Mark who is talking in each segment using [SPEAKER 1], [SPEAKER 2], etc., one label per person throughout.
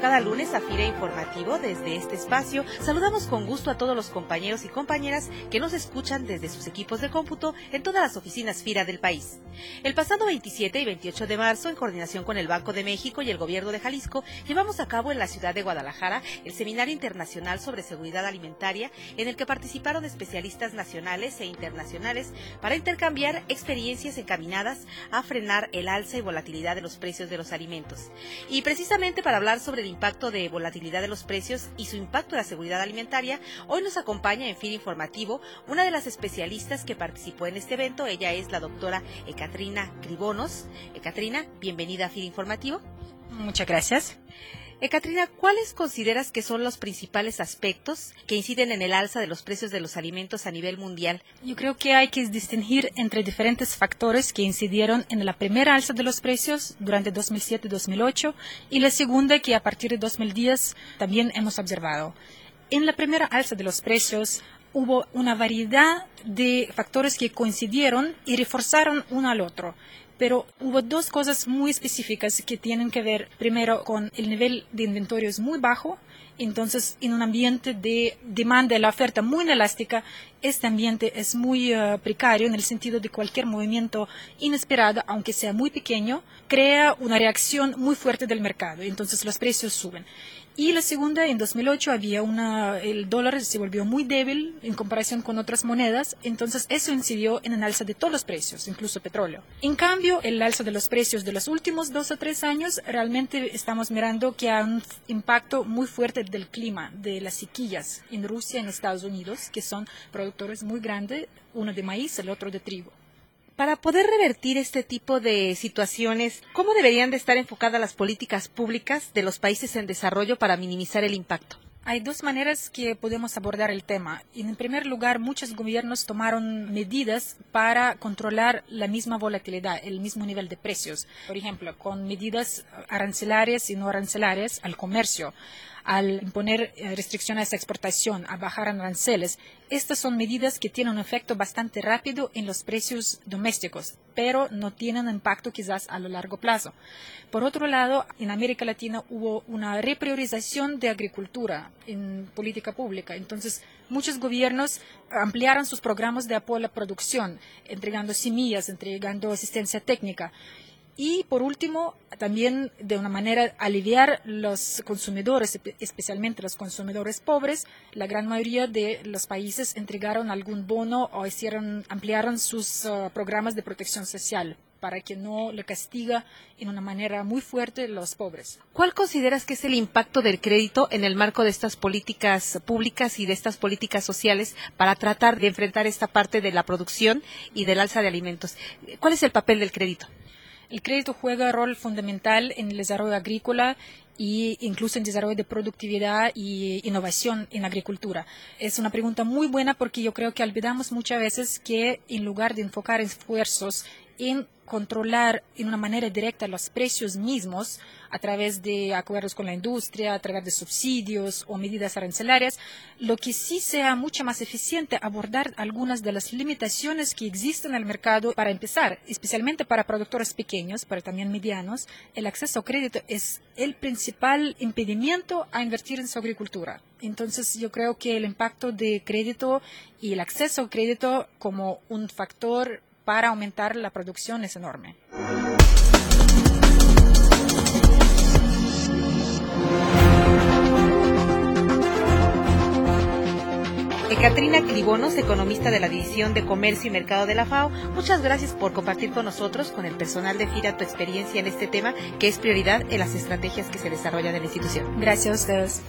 [SPEAKER 1] Cada lunes a FIRE Informativo desde este espacio. Saludamos con gusto a todos los compañeros y compañeras que nos escuchan desde sus equipos de cómputo en todas las oficinas FIRA del país. El pasado 27 y 28 de marzo, en coordinación con el Banco de México y el Gobierno de Jalisco, llevamos a cabo en la ciudad de Guadalajara el Seminario Internacional sobre Seguridad Alimentaria, en el que participaron especialistas nacionales e internacionales para intercambiar experiencias encaminadas a frenar el alza y volatilidad de los precios de los alimentos. Y precisamente para hablar sobre el impacto de volatilidad de los precios y su impacto en la seguridad alimentaria, hoy nos acompaña en FIR Informativo una de las especialistas que participó en este evento. Ella es la doctora Ekatrina Cribonos. Ekatrina, bienvenida a FIR Informativo.
[SPEAKER 2] Muchas gracias.
[SPEAKER 1] Ekatrina, ¿cuáles consideras que son los principales aspectos que inciden en el alza de los precios de los alimentos a nivel mundial?
[SPEAKER 2] Yo creo que hay que distinguir entre diferentes factores que incidieron en la primera alza de los precios durante 2007-2008 y la segunda que a partir de 2010 también hemos observado. En la primera alza de los precios hubo una variedad de factores que coincidieron y reforzaron uno al otro pero hubo dos cosas muy específicas que tienen que ver primero con el nivel de inventario muy bajo, entonces en un ambiente de demanda y la oferta muy inelástica, este ambiente es muy eh, precario en el sentido de cualquier movimiento inesperado, aunque sea muy pequeño, crea una reacción muy fuerte del mercado, entonces los precios suben. Y la segunda, en 2008 había una, el dólar se volvió muy débil en comparación con otras monedas, entonces eso incidió en el alza de todos los precios, incluso petróleo. En cambio, el alza de los precios de los últimos dos o tres años, realmente estamos mirando que hay un impacto muy fuerte del clima, de las sequías en Rusia en Estados Unidos, que son productores muy grandes, uno de maíz, el otro de trigo.
[SPEAKER 1] Para poder revertir este tipo de situaciones, ¿cómo deberían de estar enfocadas las políticas públicas de los países en desarrollo para minimizar el impacto?
[SPEAKER 2] Hay dos maneras que podemos abordar el tema. En primer lugar, muchos gobiernos tomaron medidas para controlar la misma volatilidad, el mismo nivel de precios. Por ejemplo, con medidas arancelarias y no arancelarias al comercio al imponer eh, restricciones a exportación, a bajar aranceles. Estas son medidas que tienen un efecto bastante rápido en los precios domésticos, pero no tienen impacto quizás a lo largo plazo. Por otro lado, en América Latina hubo una repriorización de agricultura en política pública. Entonces, muchos gobiernos ampliaron sus programas de apoyo a la producción, entregando semillas, entregando asistencia técnica. Y por último, también de una manera aliviar los consumidores, especialmente los consumidores pobres. La gran mayoría de los países entregaron algún bono o hicieron, ampliaron sus uh, programas de protección social para que no le castiga en una manera muy fuerte los pobres.
[SPEAKER 1] ¿Cuál consideras que es el impacto del crédito en el marco de estas políticas públicas y de estas políticas sociales para tratar de enfrentar esta parte de la producción y del alza de alimentos? ¿Cuál es el papel del crédito?
[SPEAKER 2] El crédito juega un rol fundamental en el desarrollo agrícola e incluso en el desarrollo de productividad y innovación en agricultura. Es una pregunta muy buena porque yo creo que olvidamos muchas veces que en lugar de enfocar esfuerzos en controlar en una manera directa los precios mismos a través de acuerdos con la industria, a través de subsidios o medidas arancelarias, lo que sí sea mucho más eficiente abordar algunas de las limitaciones que existen en el mercado para empezar, especialmente para productores pequeños, pero también medianos, el acceso a crédito es el principal impedimento a invertir en su agricultura. Entonces yo creo que el impacto de crédito y el acceso a crédito como un factor para aumentar la producción es enorme.
[SPEAKER 1] Catrina Clibonos, economista de la División de Comercio y Mercado de la FAO, muchas gracias por compartir con nosotros, con el personal de FIRA, tu experiencia en este tema, que es prioridad en las estrategias que se desarrollan en la institución.
[SPEAKER 2] Gracias a ustedes.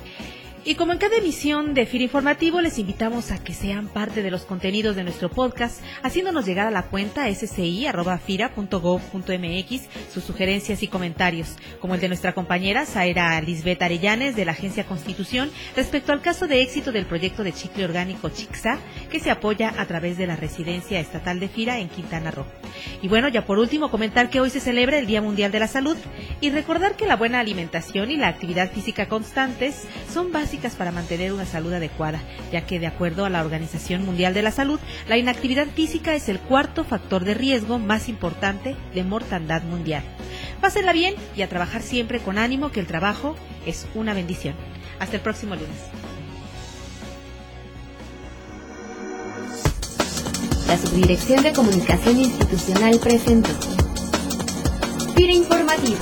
[SPEAKER 1] Y como en cada emisión de FIRA Informativo, les invitamos a que sean parte de los contenidos de nuestro podcast, haciéndonos llegar a la cuenta sci.fira.gov.mx sus sugerencias y comentarios, como el de nuestra compañera Zaira Lisbeth Arellanes de la Agencia Constitución respecto al caso de éxito del proyecto de chicle orgánico Chixa, que se apoya a través de la Residencia Estatal de FIRA en Quintana Roo. Y bueno, ya por último, comentar que hoy se celebra el Día Mundial de la Salud y recordar que la buena alimentación y la actividad física constantes son básicas para mantener una salud adecuada, ya que de acuerdo a la Organización Mundial de la Salud, la inactividad física es el cuarto factor de riesgo más importante de mortandad mundial. Pásenla bien y a trabajar siempre con ánimo que el trabajo es una bendición. Hasta el próximo lunes.
[SPEAKER 3] La Subdirección de Comunicación Institucional presentó. Fira Informativo.